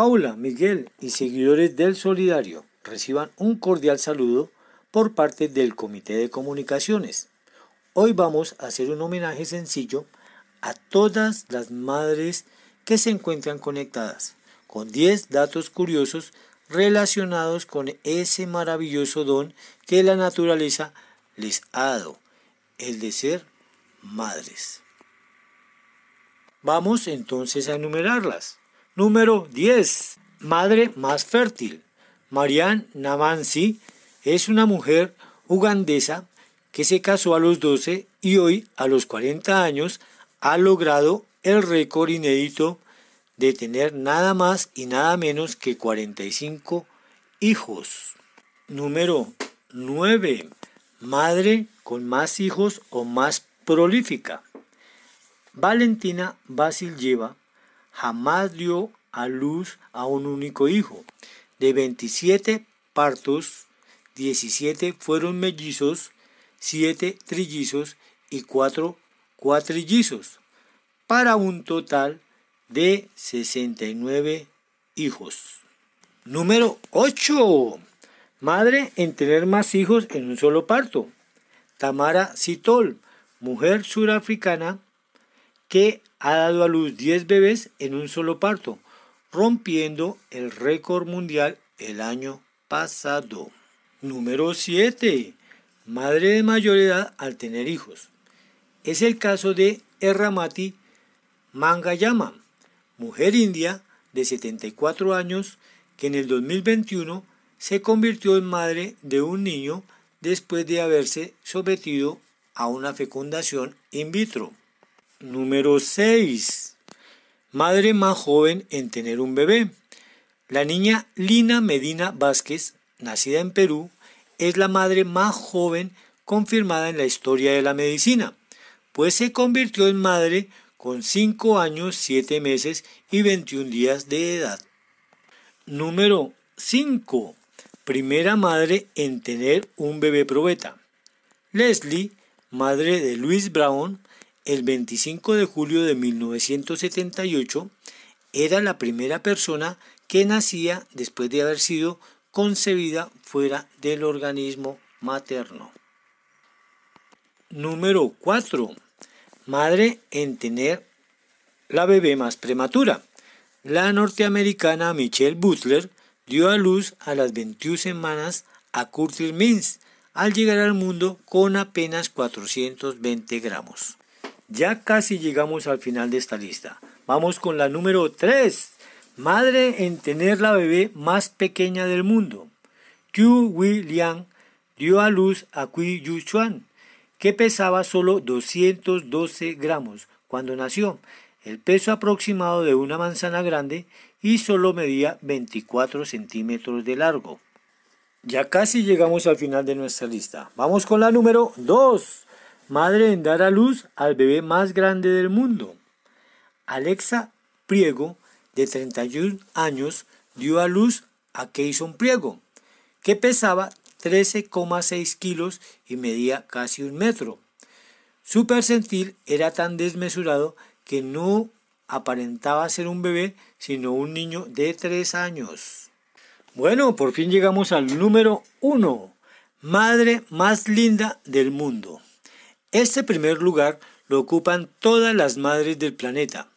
Paula, Miguel y seguidores del Solidario reciban un cordial saludo por parte del Comité de Comunicaciones. Hoy vamos a hacer un homenaje sencillo a todas las madres que se encuentran conectadas, con 10 datos curiosos relacionados con ese maravilloso don que la naturaleza les ha dado, el de ser madres. Vamos entonces a enumerarlas. Número 10. Madre más fértil. Marianne Namansi es una mujer ugandesa que se casó a los 12 y hoy, a los 40 años, ha logrado el récord inédito de tener nada más y nada menos que 45 hijos. Número 9. Madre con más hijos o más prolífica. Valentina Vasiljeva jamás dio a luz a un único hijo. De 27 partos, 17 fueron mellizos, 7 trillizos y 4 cuatrillizos, para un total de 69 hijos. Número 8. Madre en tener más hijos en un solo parto. Tamara Sitol, mujer surafricana que ha dado a luz 10 bebés en un solo parto, rompiendo el récord mundial el año pasado. Número 7. Madre de mayor edad al tener hijos. Es el caso de Erramati Mangayama, mujer india de 74 años que en el 2021 se convirtió en madre de un niño después de haberse sometido a una fecundación in vitro. Número 6. Madre más joven en tener un bebé. La niña Lina Medina Vázquez, nacida en Perú, es la madre más joven confirmada en la historia de la medicina, pues se convirtió en madre con 5 años, 7 meses y 21 días de edad. Número 5. Primera madre en tener un bebé probeta. Leslie, madre de Louis Brown, el 25 de julio de 1978, era la primera persona que nacía después de haber sido concebida fuera del organismo materno. Número 4 madre en tener la bebé más prematura. La norteamericana Michelle Butler dio a luz a las 21 semanas a Curtis Mins al llegar al mundo con apenas 420 gramos. Ya casi llegamos al final de esta lista. Vamos con la número 3. Madre en tener la bebé más pequeña del mundo. Q. William dio a luz a Kui Yu Chuan que pesaba solo 212 gramos cuando nació, el peso aproximado de una manzana grande y solo medía 24 centímetros de largo. Ya casi llegamos al final de nuestra lista. Vamos con la número 2. Madre en dar a luz al bebé más grande del mundo. Alexa Priego, de 31 años, dio a luz a Keyson Priego, que pesaba 13,6 kilos y medía casi un metro. Su percentil era tan desmesurado que no aparentaba ser un bebé, sino un niño de 3 años. Bueno, por fin llegamos al número 1, madre más linda del mundo. Este primer lugar lo ocupan todas las madres del planeta.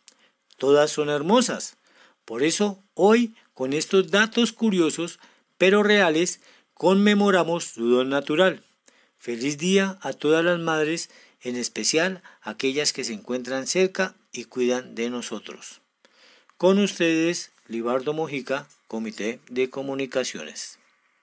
Todas son hermosas. Por eso, hoy, con estos datos curiosos, pero reales, conmemoramos su don natural. Feliz día a todas las madres, en especial aquellas que se encuentran cerca y cuidan de nosotros. Con ustedes, Libardo Mojica, Comité de Comunicaciones.